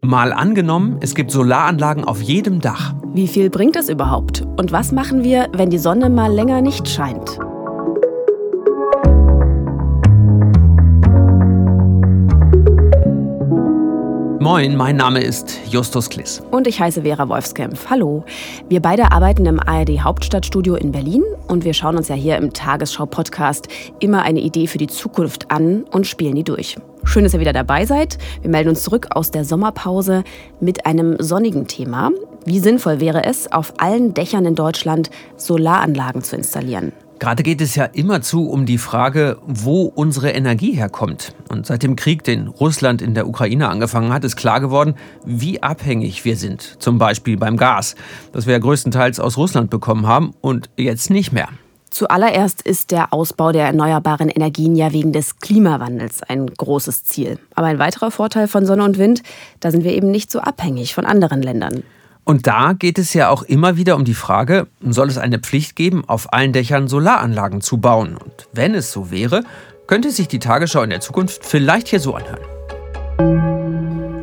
Mal angenommen, es gibt Solaranlagen auf jedem Dach. Wie viel bringt das überhaupt? Und was machen wir, wenn die Sonne mal länger nicht scheint? Moin, mein Name ist Justus Kliss. Und ich heiße Vera Wolfskämpf. Hallo. Wir beide arbeiten im ARD Hauptstadtstudio in Berlin und wir schauen uns ja hier im Tagesschau-Podcast immer eine Idee für die Zukunft an und spielen die durch. Schön, dass ihr wieder dabei seid. Wir melden uns zurück aus der Sommerpause mit einem sonnigen Thema. Wie sinnvoll wäre es, auf allen Dächern in Deutschland Solaranlagen zu installieren? Gerade geht es ja immerzu um die Frage, wo unsere Energie herkommt. Und seit dem Krieg, den Russland in der Ukraine angefangen hat, ist klar geworden, wie abhängig wir sind. Zum Beispiel beim Gas, das wir ja größtenteils aus Russland bekommen haben und jetzt nicht mehr. Zuallererst ist der Ausbau der erneuerbaren Energien ja wegen des Klimawandels ein großes Ziel. Aber ein weiterer Vorteil von Sonne und Wind, da sind wir eben nicht so abhängig von anderen Ländern. Und da geht es ja auch immer wieder um die Frage, soll es eine Pflicht geben, auf allen Dächern Solaranlagen zu bauen? Und wenn es so wäre, könnte sich die Tagesschau in der Zukunft vielleicht hier so anhören.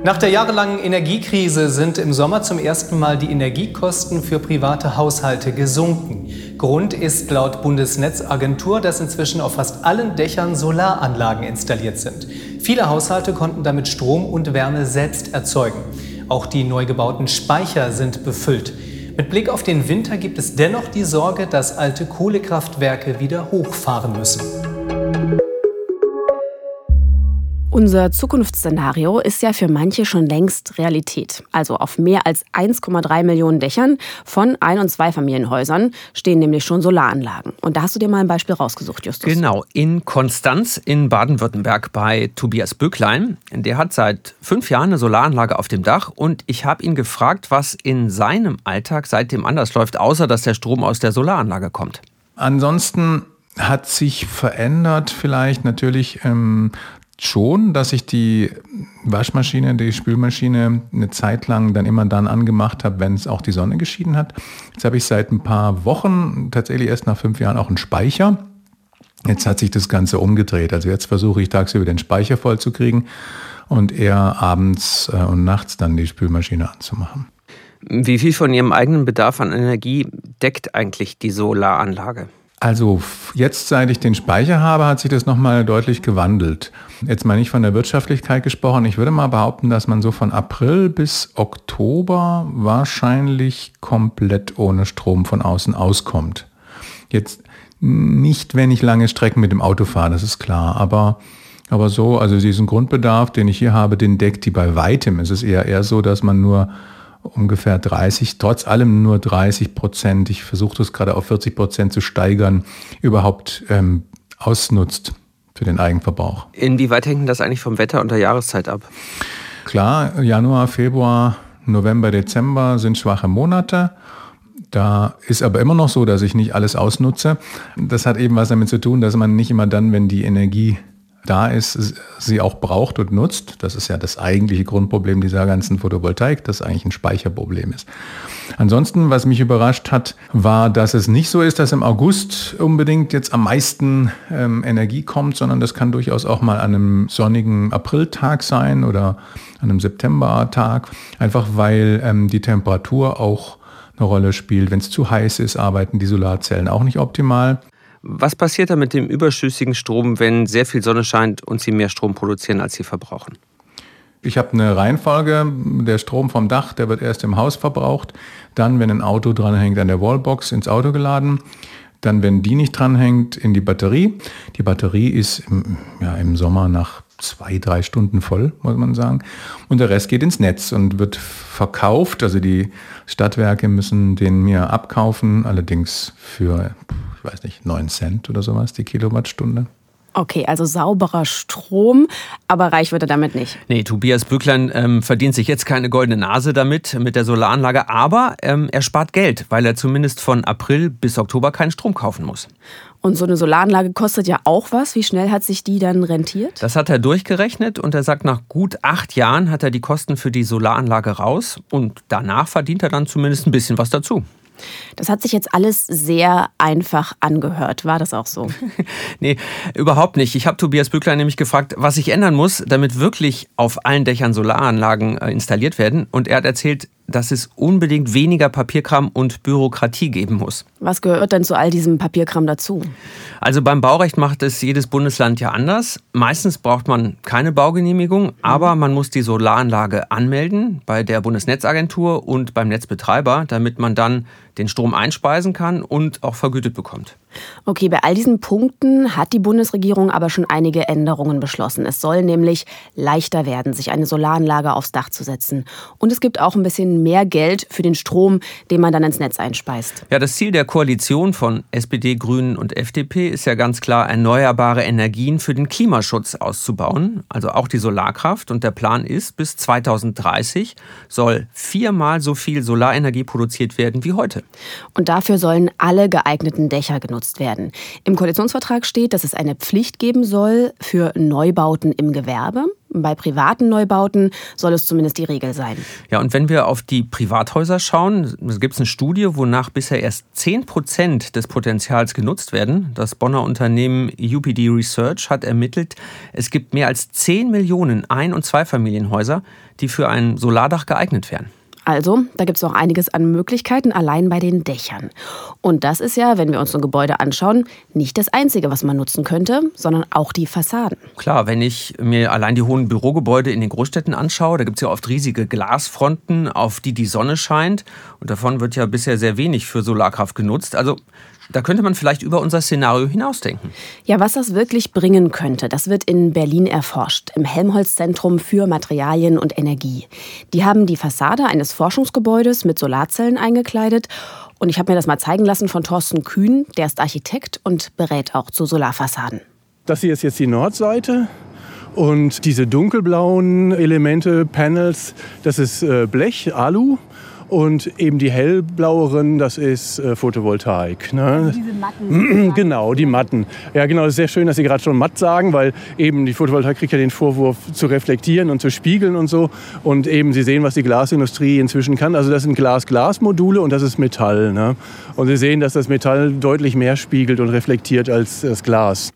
Nach der jahrelangen Energiekrise sind im Sommer zum ersten Mal die Energiekosten für private Haushalte gesunken. Grund ist laut Bundesnetzagentur, dass inzwischen auf fast allen Dächern Solaranlagen installiert sind. Viele Haushalte konnten damit Strom und Wärme selbst erzeugen. Auch die neu gebauten Speicher sind befüllt. Mit Blick auf den Winter gibt es dennoch die Sorge, dass alte Kohlekraftwerke wieder hochfahren müssen. Unser Zukunftsszenario ist ja für manche schon längst Realität. Also auf mehr als 1,3 Millionen Dächern von Ein- und Zweifamilienhäusern stehen nämlich schon Solaranlagen. Und da hast du dir mal ein Beispiel rausgesucht, Justus. Genau, in Konstanz in Baden-Württemberg bei Tobias Böcklein. Der hat seit fünf Jahren eine Solaranlage auf dem Dach und ich habe ihn gefragt, was in seinem Alltag seitdem anders läuft, außer dass der Strom aus der Solaranlage kommt. Ansonsten hat sich verändert vielleicht natürlich ähm, schon, dass ich die Waschmaschine, die Spülmaschine eine Zeit lang dann immer dann angemacht habe, wenn es auch die Sonne geschieden hat. Jetzt habe ich seit ein paar Wochen, tatsächlich erst nach fünf Jahren, auch einen Speicher. Jetzt hat sich das Ganze umgedreht. Also jetzt versuche ich tagsüber den Speicher voll zu kriegen und eher abends äh, und nachts dann die Spülmaschine anzumachen. Wie viel von Ihrem eigenen Bedarf an Energie deckt eigentlich die Solaranlage? Also jetzt, seit ich den Speicher habe, hat sich das nochmal deutlich gewandelt. Jetzt mal nicht von der Wirtschaftlichkeit gesprochen. Ich würde mal behaupten, dass man so von April bis Oktober wahrscheinlich komplett ohne Strom von außen auskommt. Jetzt nicht, wenn ich lange Strecken mit dem Auto fahre, das ist klar. Aber, aber so, also diesen Grundbedarf, den ich hier habe, den deckt die bei weitem. Es ist eher eher so, dass man nur ungefähr 30, trotz allem nur 30 Prozent, ich versuche das gerade auf 40 Prozent zu steigern, überhaupt ähm, ausnutzt für den Eigenverbrauch. Inwieweit hängt das eigentlich vom Wetter und der Jahreszeit ab? Klar, Januar, Februar, November, Dezember sind schwache Monate. Da ist aber immer noch so, dass ich nicht alles ausnutze. Das hat eben was damit zu tun, dass man nicht immer dann, wenn die Energie da ist, sie auch braucht und nutzt. Das ist ja das eigentliche Grundproblem dieser ganzen Photovoltaik, das eigentlich ein Speicherproblem ist. Ansonsten, was mich überrascht hat, war, dass es nicht so ist, dass im August unbedingt jetzt am meisten ähm, Energie kommt, sondern das kann durchaus auch mal an einem sonnigen Apriltag sein oder an einem Septembertag, einfach weil ähm, die Temperatur auch eine Rolle spielt. Wenn es zu heiß ist, arbeiten die Solarzellen auch nicht optimal. Was passiert da mit dem überschüssigen Strom, wenn sehr viel Sonne scheint und Sie mehr Strom produzieren, als Sie verbrauchen? Ich habe eine Reihenfolge. Der Strom vom Dach, der wird erst im Haus verbraucht. Dann, wenn ein Auto dranhängt, an der Wallbox ins Auto geladen. Dann, wenn die nicht dranhängt, in die Batterie. Die Batterie ist im, ja, im Sommer nach zwei, drei Stunden voll, muss man sagen. Und der Rest geht ins Netz und wird verkauft. Also die Stadtwerke müssen den mir abkaufen, allerdings für weiß nicht, 9 Cent oder sowas die Kilowattstunde. Okay, also sauberer Strom, aber reich wird er damit nicht. Nee, Tobias Bücklein ähm, verdient sich jetzt keine goldene Nase damit, mit der Solaranlage, aber ähm, er spart Geld, weil er zumindest von April bis Oktober keinen Strom kaufen muss. Und so eine Solaranlage kostet ja auch was. Wie schnell hat sich die dann rentiert? Das hat er durchgerechnet und er sagt, nach gut acht Jahren hat er die Kosten für die Solaranlage raus und danach verdient er dann zumindest ein bisschen was dazu. Das hat sich jetzt alles sehr einfach angehört. War das auch so? nee, überhaupt nicht. Ich habe Tobias Bückler nämlich gefragt, was sich ändern muss, damit wirklich auf allen Dächern Solaranlagen äh, installiert werden. Und er hat erzählt, dass es unbedingt weniger Papierkram und Bürokratie geben muss. Was gehört denn zu all diesem Papierkram dazu? Also beim Baurecht macht es jedes Bundesland ja anders. Meistens braucht man keine Baugenehmigung, aber man muss die Solaranlage anmelden bei der Bundesnetzagentur und beim Netzbetreiber, damit man dann den Strom einspeisen kann und auch vergütet bekommt. Okay, bei all diesen Punkten hat die Bundesregierung aber schon einige Änderungen beschlossen. Es soll nämlich leichter werden, sich eine Solaranlage aufs Dach zu setzen. Und es gibt auch ein bisschen mehr Geld für den Strom, den man dann ins Netz einspeist. Ja, das Ziel der Koalition von SPD, Grünen und FDP ist ja ganz klar, erneuerbare Energien für den Klimaschutz auszubauen, also auch die Solarkraft. Und der Plan ist, bis 2030 soll viermal so viel Solarenergie produziert werden wie heute. Und dafür sollen alle geeigneten Dächer genutzt werden. Im Koalitionsvertrag steht, dass es eine Pflicht geben soll für Neubauten im Gewerbe. Bei privaten Neubauten soll es zumindest die Regel sein. Ja, und wenn wir auf die Privathäuser schauen, gibt es eine Studie, wonach bisher erst 10 Prozent des Potenzials genutzt werden. Das Bonner Unternehmen UPD Research hat ermittelt, es gibt mehr als 10 Millionen Ein- und Zweifamilienhäuser, die für ein Solardach geeignet wären. Also, da gibt es noch einiges an Möglichkeiten allein bei den Dächern. Und das ist ja, wenn wir uns so ein Gebäude anschauen, nicht das Einzige, was man nutzen könnte, sondern auch die Fassaden. Klar, wenn ich mir allein die hohen Bürogebäude in den Großstädten anschaue, da gibt es ja oft riesige Glasfronten, auf die die Sonne scheint. Und davon wird ja bisher sehr wenig für Solarkraft genutzt. Also da könnte man vielleicht über unser Szenario hinausdenken. Ja, was das wirklich bringen könnte, das wird in Berlin erforscht, im Helmholtz-Zentrum für Materialien und Energie. Die haben die Fassade eines Forschungsgebäudes mit Solarzellen eingekleidet. Und ich habe mir das mal zeigen lassen von Thorsten Kühn, der ist Architekt und berät auch zu Solarfassaden. Das hier ist jetzt die Nordseite. Und diese dunkelblauen Elemente, Panels, das ist äh, Blech, Alu. Und eben die hellblaueren, das ist äh, Photovoltaik. Ne? Also diese Matten. genau, die Matten. Ja, genau, es ist sehr schön, dass Sie gerade schon matt sagen, weil eben die Photovoltaik kriegt ja den Vorwurf zu reflektieren und zu spiegeln und so. Und eben Sie sehen, was die Glasindustrie inzwischen kann. Also das sind Glas-Glas-Module und das ist Metall. Ne? Und Sie sehen, dass das Metall deutlich mehr spiegelt und reflektiert als das Glas.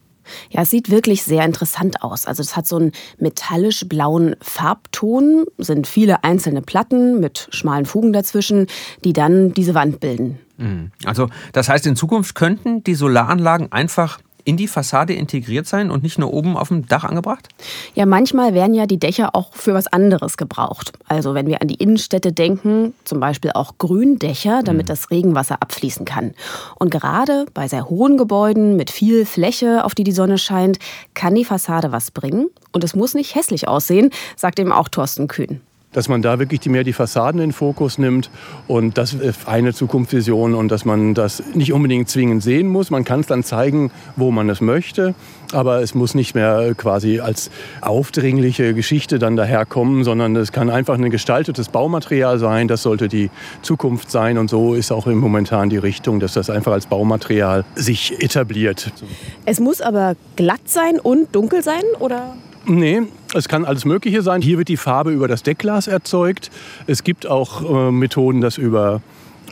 Ja, es sieht wirklich sehr interessant aus. Also es hat so einen metallisch-blauen Farbton, sind viele einzelne Platten mit schmalen Fugen dazwischen, die dann diese Wand bilden. Mhm. Also das heißt, in Zukunft könnten die Solaranlagen einfach in die Fassade integriert sein und nicht nur oben auf dem Dach angebracht? Ja, manchmal werden ja die Dächer auch für was anderes gebraucht. Also wenn wir an die Innenstädte denken, zum Beispiel auch Gründächer, damit mhm. das Regenwasser abfließen kann. Und gerade bei sehr hohen Gebäuden mit viel Fläche, auf die die Sonne scheint, kann die Fassade was bringen. Und es muss nicht hässlich aussehen, sagt eben auch Thorsten Kühn dass man da wirklich mehr die Fassaden in den Fokus nimmt. Und das ist eine Zukunftsvision und dass man das nicht unbedingt zwingend sehen muss. Man kann es dann zeigen, wo man es möchte. Aber es muss nicht mehr quasi als aufdringliche Geschichte dann daherkommen, sondern es kann einfach ein gestaltetes Baumaterial sein. Das sollte die Zukunft sein. Und so ist auch momentan die Richtung, dass das einfach als Baumaterial sich etabliert. Es muss aber glatt sein und dunkel sein, oder? Nee, es kann alles Mögliche sein. Hier wird die Farbe über das Deckglas erzeugt. Es gibt auch äh, Methoden, das über,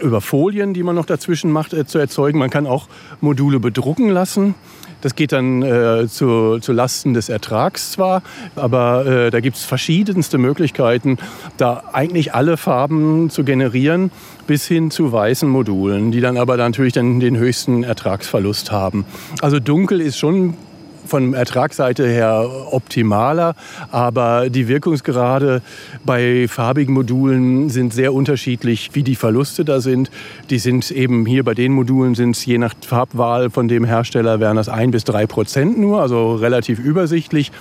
über Folien, die man noch dazwischen macht, äh, zu erzeugen. Man kann auch Module bedrucken lassen. Das geht dann äh, zu, zu Lasten des Ertrags zwar, aber äh, da gibt es verschiedenste Möglichkeiten, da eigentlich alle Farben zu generieren, bis hin zu weißen Modulen, die dann aber natürlich dann den höchsten Ertragsverlust haben. Also dunkel ist schon von Ertragsseite her optimaler, aber die Wirkungsgrade bei farbigen Modulen sind sehr unterschiedlich, wie die Verluste da sind. Die sind eben hier bei den Modulen sind es je nach Farbwahl von dem Hersteller wären das ein bis drei Prozent nur, also relativ übersichtlich.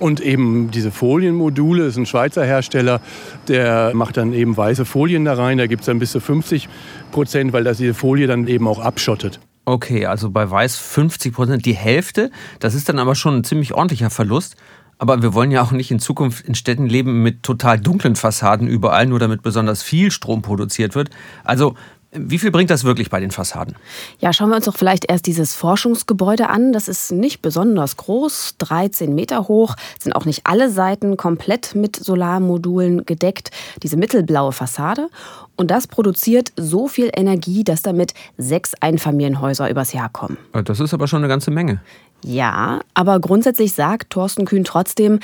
Und eben diese Folienmodule, das ist ein Schweizer Hersteller, der macht dann eben weiße Folien da rein. Da gibt es dann bis zu 50 Prozent, weil das diese Folie dann eben auch abschottet. Okay, also bei Weiß 50 Prozent, die Hälfte. Das ist dann aber schon ein ziemlich ordentlicher Verlust. Aber wir wollen ja auch nicht in Zukunft in Städten leben mit total dunklen Fassaden überall, nur damit besonders viel Strom produziert wird. Also Wie viel bringt das wirklich bei den Fassaden? Ja, schauen wir uns doch vielleicht erst dieses Forschungsgebäude an. Das ist nicht besonders groß, 13 Meter hoch, sind auch nicht alle Seiten komplett mit Solarmodulen gedeckt. Diese mittelblaue Fassade. Und das produziert so viel Energie, dass damit sechs Einfamilienhäuser übers Jahr kommen. Das ist aber schon eine ganze Menge. Ja, aber grundsätzlich sagt Thorsten Kühn trotzdem,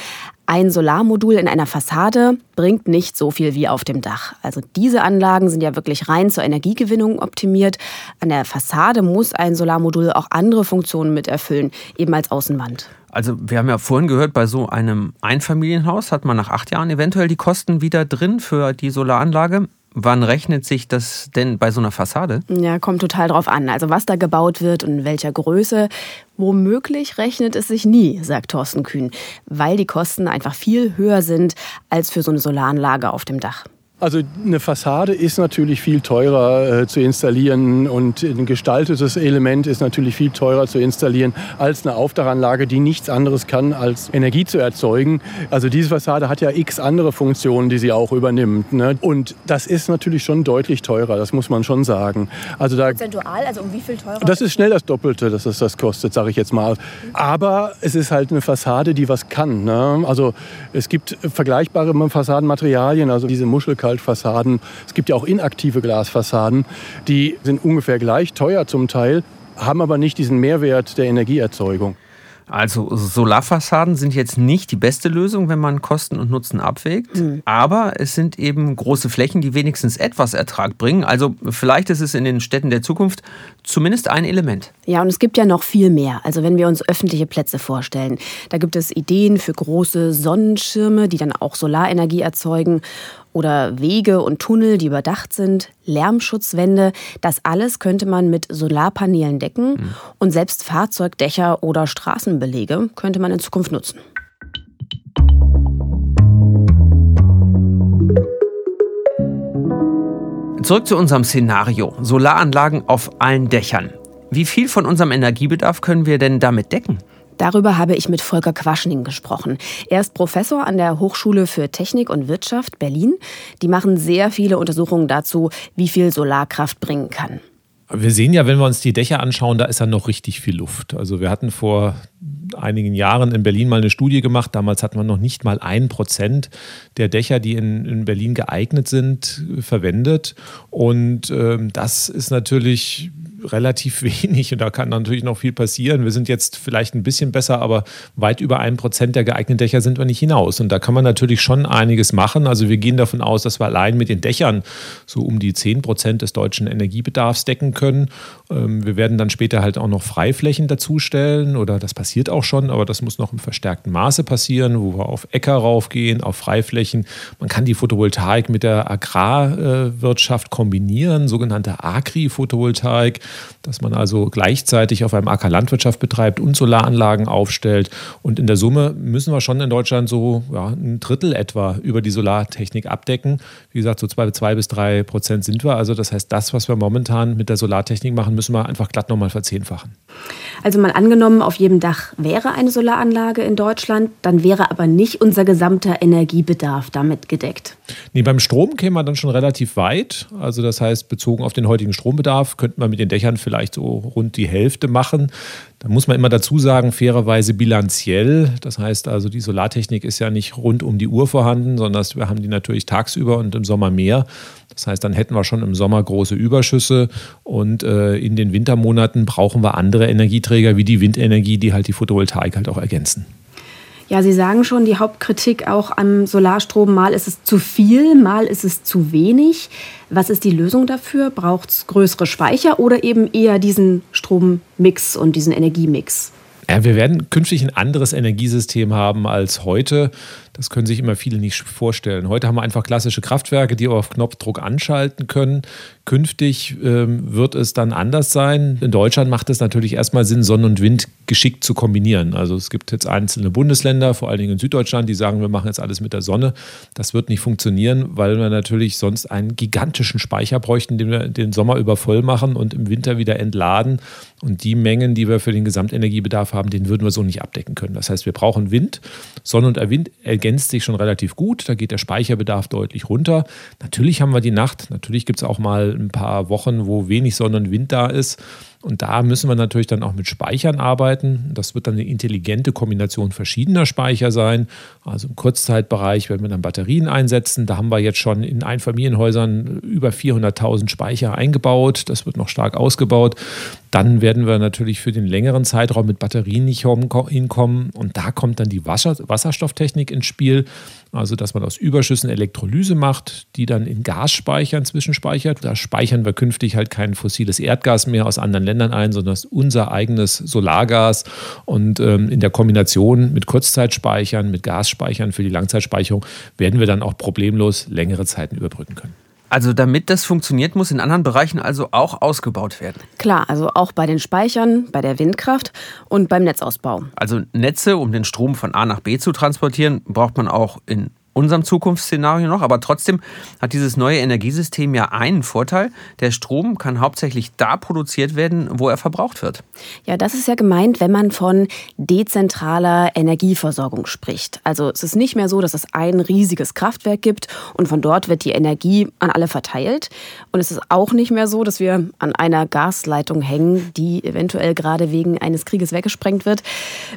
ein Solarmodul in einer Fassade bringt nicht so viel wie auf dem Dach. Also diese Anlagen sind ja wirklich rein zur Energiegewinnung optimiert. An der Fassade muss ein Solarmodul auch andere Funktionen mit erfüllen, eben als Außenwand. Also wir haben ja vorhin gehört, bei so einem Einfamilienhaus hat man nach acht Jahren eventuell die Kosten wieder drin für die Solaranlage. Wann rechnet sich das denn bei so einer Fassade? Ja, kommt total drauf an. Also was da gebaut wird und in welcher Größe. Womöglich rechnet es sich nie, sagt Thorsten Kühn, weil die Kosten einfach viel höher sind als für so eine Solaranlage auf dem Dach. Also eine Fassade ist natürlich viel teurer äh, zu installieren und ein gestaltetes Element ist natürlich viel teurer zu installieren als eine Aufdachanlage, die nichts anderes kann, als Energie zu erzeugen. Also diese Fassade hat ja x andere Funktionen, die sie auch übernimmt. Ne? Und das ist natürlich schon deutlich teurer, das muss man schon sagen. Also da, Prozentual, also um wie viel teurer? Das ist schnell das Doppelte, dass es das kostet, sage ich jetzt mal. Aber es ist halt eine Fassade, die was kann. Ne? Also es gibt vergleichbare Fassadenmaterialien, also diese Muschelkalk Kaltfassaden. Es gibt ja auch inaktive Glasfassaden, die sind ungefähr gleich teuer zum Teil, haben aber nicht diesen Mehrwert der Energieerzeugung. Also Solarfassaden sind jetzt nicht die beste Lösung, wenn man Kosten und Nutzen abwägt. Mhm. Aber es sind eben große Flächen, die wenigstens etwas Ertrag bringen. Also vielleicht ist es in den Städten der Zukunft zumindest ein Element. Ja, und es gibt ja noch viel mehr. Also wenn wir uns öffentliche Plätze vorstellen, da gibt es Ideen für große Sonnenschirme, die dann auch Solarenergie erzeugen oder Wege und Tunnel, die überdacht sind, Lärmschutzwände. Das alles könnte man mit Solarpanelen decken mhm. und selbst Fahrzeugdächer oder Straßenbelege könnte man in Zukunft nutzen. Zurück zu unserem Szenario. Solaranlagen auf allen Dächern. Wie viel von unserem Energiebedarf können wir denn damit decken? Darüber habe ich mit Volker Quaschning gesprochen. Er ist Professor an der Hochschule für Technik und Wirtschaft Berlin. Die machen sehr viele Untersuchungen dazu, wie viel Solarkraft bringen kann. Wir sehen ja, wenn wir uns die Dächer anschauen, da ist ja noch richtig viel Luft. Also wir hatten vor einigen Jahren in Berlin mal eine Studie gemacht. Damals hatten wir noch nicht mal ein Prozent der Dächer, die in, in Berlin geeignet sind, verwendet. Und ähm, das ist natürlich relativ wenig und da kann natürlich noch viel passieren. Wir sind jetzt vielleicht ein bisschen besser, aber weit über ein Prozent der geeigneten Dächer sind wir nicht hinaus. Und da kann man natürlich schon einiges machen. Also wir gehen davon aus, dass wir allein mit den Dächern so um die zehn Prozent des deutschen Energiebedarfs decken können. Ähm, wir werden dann später halt auch noch Freiflächen dazustellen oder das passiert auch schon, aber das muss noch im verstärkten Maße passieren, wo wir auf Äcker raufgehen, auf Freiflächen. Man kann die Photovoltaik mit der Agrarwirtschaft kombinieren, sogenannte Agri-Photovoltaik dass man also gleichzeitig auf einem Acker Landwirtschaft betreibt und Solaranlagen aufstellt. Und in der Summe müssen wir schon in Deutschland so ja, ein Drittel etwa über die Solartechnik abdecken. Wie gesagt, so zwei, zwei bis drei Prozent sind wir. Also das heißt, das, was wir momentan mit der Solartechnik machen, müssen wir einfach glatt nochmal verzehnfachen. Also mal angenommen, auf jedem Dach wäre eine Solaranlage in Deutschland, dann wäre aber nicht unser gesamter Energiebedarf damit gedeckt. Nee, beim Strom käme man dann schon relativ weit. Also das heißt, bezogen auf den heutigen Strombedarf könnte man mit den Dächern vielleicht so rund die Hälfte machen. Da muss man immer dazu sagen, fairerweise bilanziell. Das heißt also, die Solartechnik ist ja nicht rund um die Uhr vorhanden, sondern wir haben die natürlich tagsüber und im Sommer mehr. Das heißt, dann hätten wir schon im Sommer große Überschüsse und äh, in den Wintermonaten brauchen wir andere Energieträger wie die Windenergie, die halt die Photovoltaik halt auch ergänzen. Ja, Sie sagen schon, die Hauptkritik auch am Solarstrom, mal ist es zu viel, mal ist es zu wenig. Was ist die Lösung dafür? Braucht es größere Speicher oder eben eher diesen Strommix und diesen Energiemix? Ja, wir werden künftig ein anderes Energiesystem haben als heute. Das können sich immer viele nicht vorstellen. Heute haben wir einfach klassische Kraftwerke, die auf Knopfdruck anschalten können. Künftig ähm, wird es dann anders sein. In Deutschland macht es natürlich erstmal Sinn, Sonne und Wind geschickt zu kombinieren. Also es gibt jetzt einzelne Bundesländer, vor allen Dingen in Süddeutschland, die sagen, wir machen jetzt alles mit der Sonne. Das wird nicht funktionieren, weil wir natürlich sonst einen gigantischen Speicher bräuchten, den wir den Sommer über voll machen und im Winter wieder entladen. Und die Mengen, die wir für den Gesamtenergiebedarf haben, den würden wir so nicht abdecken können. Das heißt, wir brauchen Wind. Sonne und Wind ergänzen ergänzt sich schon relativ gut. Da geht der Speicherbedarf deutlich runter. Natürlich haben wir die Nacht. Natürlich gibt es auch mal ein paar Wochen, wo wenig Sonne und Wind da ist. Und da müssen wir natürlich dann auch mit Speichern arbeiten. Das wird dann eine intelligente Kombination verschiedener Speicher sein. Also im Kurzzeitbereich werden wir dann Batterien einsetzen. Da haben wir jetzt schon in Einfamilienhäusern über 400.000 Speicher eingebaut. Das wird noch stark ausgebaut. Dann werden wir natürlich für den längeren Zeitraum mit Batterien nicht hinkommen. Und da kommt dann die Wasserstofftechnik ins Spiel. Also, dass man aus Überschüssen Elektrolyse macht, die dann in Gasspeichern zwischenspeichert. Da speichern wir künftig halt kein fossiles Erdgas mehr aus anderen Ländern ein, sondern unser eigenes Solargas. Und ähm, in der Kombination mit Kurzzeitspeichern, mit Gasspeichern für die Langzeitspeicherung werden wir dann auch problemlos längere Zeiten überbrücken können. Also damit das funktioniert, muss in anderen Bereichen also auch ausgebaut werden. Klar, also auch bei den Speichern, bei der Windkraft und beim Netzausbau. Also Netze, um den Strom von A nach B zu transportieren, braucht man auch in unserem Zukunftsszenario noch. Aber trotzdem hat dieses neue Energiesystem ja einen Vorteil. Der Strom kann hauptsächlich da produziert werden, wo er verbraucht wird. Ja, das ist ja gemeint, wenn man von dezentraler Energieversorgung spricht. Also es ist nicht mehr so, dass es ein riesiges Kraftwerk gibt und von dort wird die Energie an alle verteilt. Und es ist auch nicht mehr so, dass wir an einer Gasleitung hängen, die eventuell gerade wegen eines Krieges weggesprengt wird.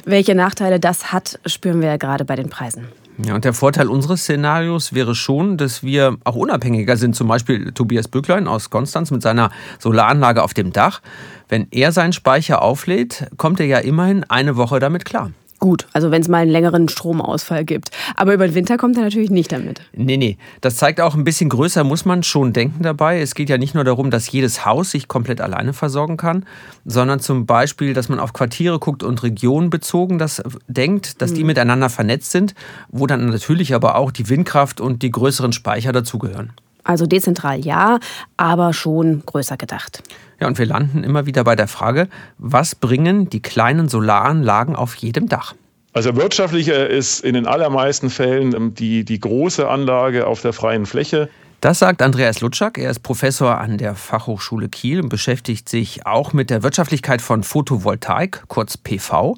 Welche Nachteile das hat, spüren wir ja gerade bei den Preisen. Ja, und der Vorteil unseres Szenarios wäre schon, dass wir auch unabhängiger sind. Zum Beispiel Tobias Bücklein aus Konstanz mit seiner Solaranlage auf dem Dach. Wenn er seinen Speicher auflädt, kommt er ja immerhin eine Woche damit klar. Gut, also wenn es mal einen längeren Stromausfall gibt. Aber über den Winter kommt er natürlich nicht damit. Nee, nee. Das zeigt auch, ein bisschen größer muss man schon denken dabei. Es geht ja nicht nur darum, dass jedes Haus sich komplett alleine versorgen kann, sondern zum Beispiel, dass man auf Quartiere guckt und Regionen bezogen das denkt, dass mhm. die miteinander vernetzt sind, wo dann natürlich aber auch die Windkraft und die größeren Speicher dazugehören. Also dezentral ja, aber schon größer gedacht. Ja, und wir landen immer wieder bei der Frage, was bringen die kleinen Solaranlagen auf jedem Dach? Also wirtschaftlicher ist in den allermeisten Fällen ähm, die, die große Anlage auf der freien Fläche. Das sagt Andreas Lutschak. Er ist Professor an der Fachhochschule Kiel und beschäftigt sich auch mit der Wirtschaftlichkeit von Photovoltaik, kurz PV.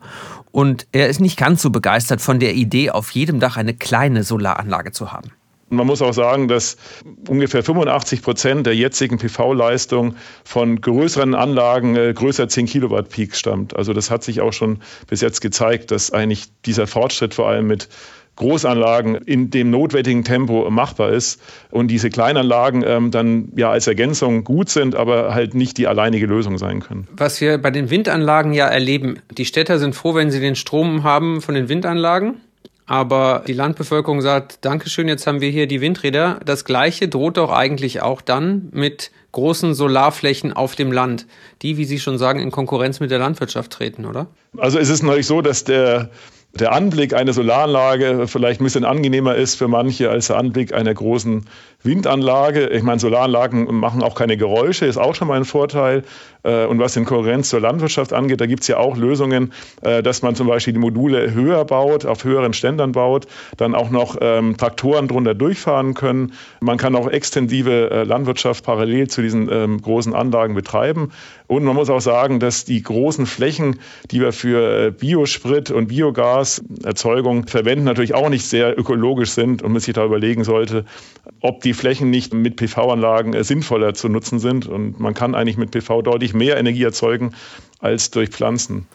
Und er ist nicht ganz so begeistert von der Idee, auf jedem Dach eine kleine Solaranlage zu haben. Man muss auch sagen, dass ungefähr 85 Prozent der jetzigen PV-Leistung von größeren Anlagen äh, größer 10 Kilowatt Peak stammt. Also das hat sich auch schon bis jetzt gezeigt, dass eigentlich dieser Fortschritt vor allem mit Großanlagen in dem notwendigen Tempo machbar ist und diese Kleinanlagen ähm, dann ja als Ergänzung gut sind, aber halt nicht die alleinige Lösung sein können. Was wir bei den Windanlagen ja erleben, die Städter sind froh, wenn sie den Strom haben von den Windanlagen. Aber die Landbevölkerung sagt, Dankeschön, jetzt haben wir hier die Windräder. Das Gleiche droht doch eigentlich auch dann mit großen Solarflächen auf dem Land, die, wie Sie schon sagen, in Konkurrenz mit der Landwirtschaft treten, oder? Also es ist natürlich so, dass der der Anblick einer Solaranlage vielleicht ein bisschen angenehmer ist für manche als der Anblick einer großen Windanlage. Ich meine, Solaranlagen machen auch keine Geräusche, ist auch schon mal ein Vorteil. Äh, und was den Konkurrenz zur Landwirtschaft angeht, da gibt es ja auch Lösungen, äh, dass man zum Beispiel die Module höher baut, auf höheren Ständern baut, dann auch noch ähm, Traktoren drunter durchfahren können. Man kann auch extensive äh, Landwirtschaft parallel zu diesen ähm, großen Anlagen betreiben. Und man muss auch sagen, dass die großen Flächen, die wir für Biosprit und Biogaserzeugung verwenden, natürlich auch nicht sehr ökologisch sind und man sich da überlegen sollte, ob die Flächen nicht mit PV-Anlagen sinnvoller zu nutzen sind. Und man kann eigentlich mit PV deutlich mehr Energie erzeugen als durch Pflanzen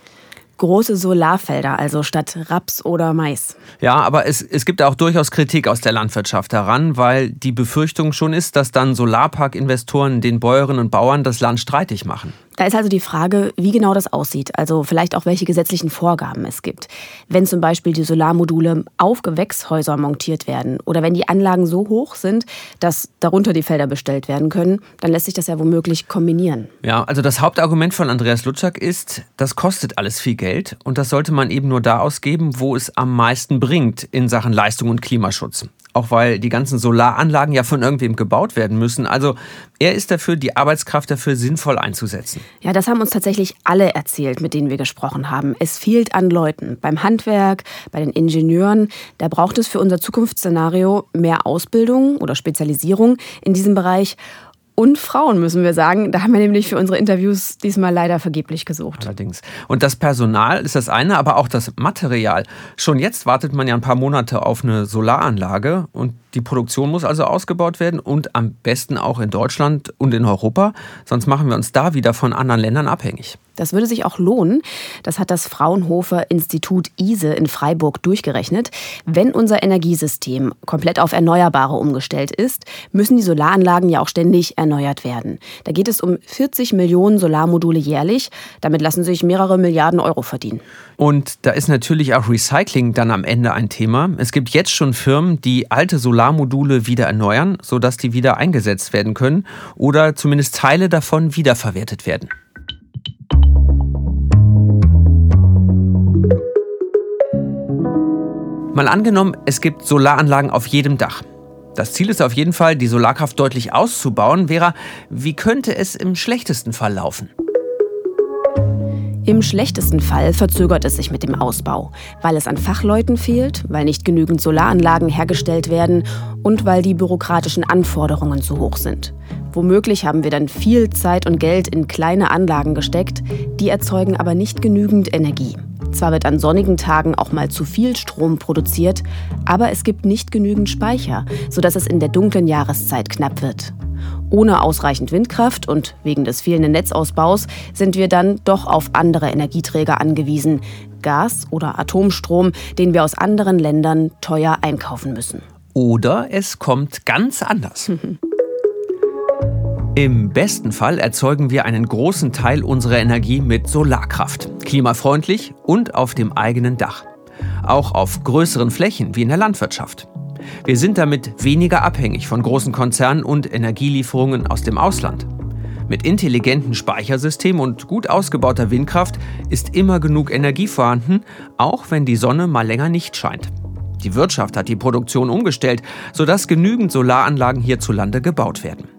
große Solarfelder, also statt Raps oder Mais. Ja, aber es, es gibt auch durchaus Kritik aus der Landwirtschaft daran, weil die Befürchtung schon ist, dass dann Solarparkinvestoren den Bäuerinnen und Bauern das Land streitig machen. Da ist also die Frage, wie genau das aussieht, also vielleicht auch welche gesetzlichen Vorgaben es gibt. Wenn zum Beispiel die Solarmodule auf Gewächshäuser montiert werden oder wenn die Anlagen so hoch sind, dass darunter die Felder bestellt werden können, dann lässt sich das ja womöglich kombinieren. Ja, also das Hauptargument von Andreas Lutschak ist, das kostet alles viel Geld und das sollte man eben nur da ausgeben, wo es am meisten bringt in Sachen Leistung und Klimaschutz auch weil die ganzen Solaranlagen ja von irgendwem gebaut werden müssen. Also er ist dafür, die Arbeitskraft dafür sinnvoll einzusetzen. Ja, das haben uns tatsächlich alle erzählt, mit denen wir gesprochen haben. Es fehlt an Leuten. Beim Handwerk, bei den Ingenieuren. Da braucht es für unser Zukunftsszenario mehr Ausbildung oder Spezialisierung in diesem Bereich. Und Frauen, müssen wir sagen. Da haben wir nämlich für unsere Interviews diesmal leider vergeblich gesucht. Allerdings. Und das Personal ist das eine, aber auch das Material. Schon jetzt wartet man ja ein paar Monate auf eine Solaranlage und die Produktion muss also ausgebaut werden und am besten auch in Deutschland und in Europa. Sonst machen wir uns da wieder von anderen Ländern abhängig. Das würde sich auch lohnen. Das hat das Fraunhofer Institut ISE in Freiburg durchgerechnet. Wenn unser Energiesystem komplett auf Erneuerbare umgestellt ist, müssen die Solaranlagen ja auch ständig erneuert werden. Da geht es um 40 Millionen Solarmodule jährlich. Damit lassen sich mehrere Milliarden Euro verdienen. Und da ist natürlich auch Recycling dann am Ende ein Thema. Es gibt jetzt schon Firmen, die alte Solarmodule wieder erneuern, sodass die wieder eingesetzt werden können oder zumindest Teile davon wiederverwertet werden. Mal angenommen, es gibt Solaranlagen auf jedem Dach. Das Ziel ist auf jeden Fall, die Solarkraft deutlich auszubauen. Vera, wie könnte es im schlechtesten Fall laufen? Im schlechtesten Fall verzögert es sich mit dem Ausbau, weil es an Fachleuten fehlt, weil nicht genügend Solaranlagen hergestellt werden und weil die bürokratischen Anforderungen zu hoch sind. Womöglich haben wir dann viel Zeit und Geld in kleine Anlagen gesteckt, die erzeugen aber nicht genügend Energie. Zwar wird an sonnigen Tagen auch mal zu viel Strom produziert, aber es gibt nicht genügend Speicher, sodass es in der dunklen Jahreszeit knapp wird. Ohne ausreichend Windkraft und wegen des fehlenden Netzausbaus sind wir dann doch auf andere Energieträger angewiesen, Gas oder Atomstrom, den wir aus anderen Ländern teuer einkaufen müssen. Oder es kommt ganz anders. Im besten Fall erzeugen wir einen großen Teil unserer Energie mit Solarkraft, klimafreundlich und auf dem eigenen Dach. Auch auf größeren Flächen wie in der Landwirtschaft. Wir sind damit weniger abhängig von großen Konzernen und Energielieferungen aus dem Ausland. Mit intelligenten Speichersystemen und gut ausgebauter Windkraft ist immer genug Energie vorhanden, auch wenn die Sonne mal länger nicht scheint. Die Wirtschaft hat die Produktion umgestellt, sodass genügend Solaranlagen hierzulande gebaut werden.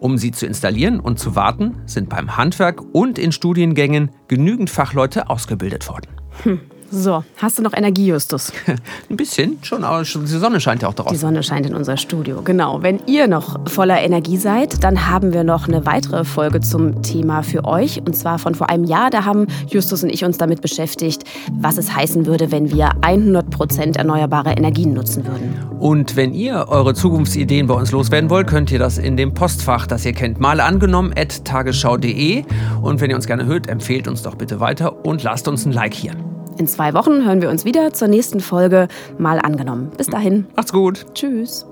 Um sie zu installieren und zu warten, sind beim Handwerk und in Studiengängen genügend Fachleute ausgebildet worden. Hm. So, hast du noch Energie, Justus? Ein bisschen, schon, aber die Sonne scheint ja auch drauf. Die Sonne scheint in unser Studio, genau. Wenn ihr noch voller Energie seid, dann haben wir noch eine weitere Folge zum Thema für euch. Und zwar von vor einem Jahr. Da haben Justus und ich uns damit beschäftigt, was es heißen würde, wenn wir 100% erneuerbare Energien nutzen würden. Und wenn ihr eure Zukunftsideen bei uns loswerden wollt, könnt ihr das in dem Postfach, das ihr kennt, mal angenommen at tagesschau.de. Und wenn ihr uns gerne hört, empfehlt uns doch bitte weiter und lasst uns ein Like hier. In zwei Wochen hören wir uns wieder zur nächsten Folge. Mal angenommen. Bis dahin. Macht's gut. Tschüss.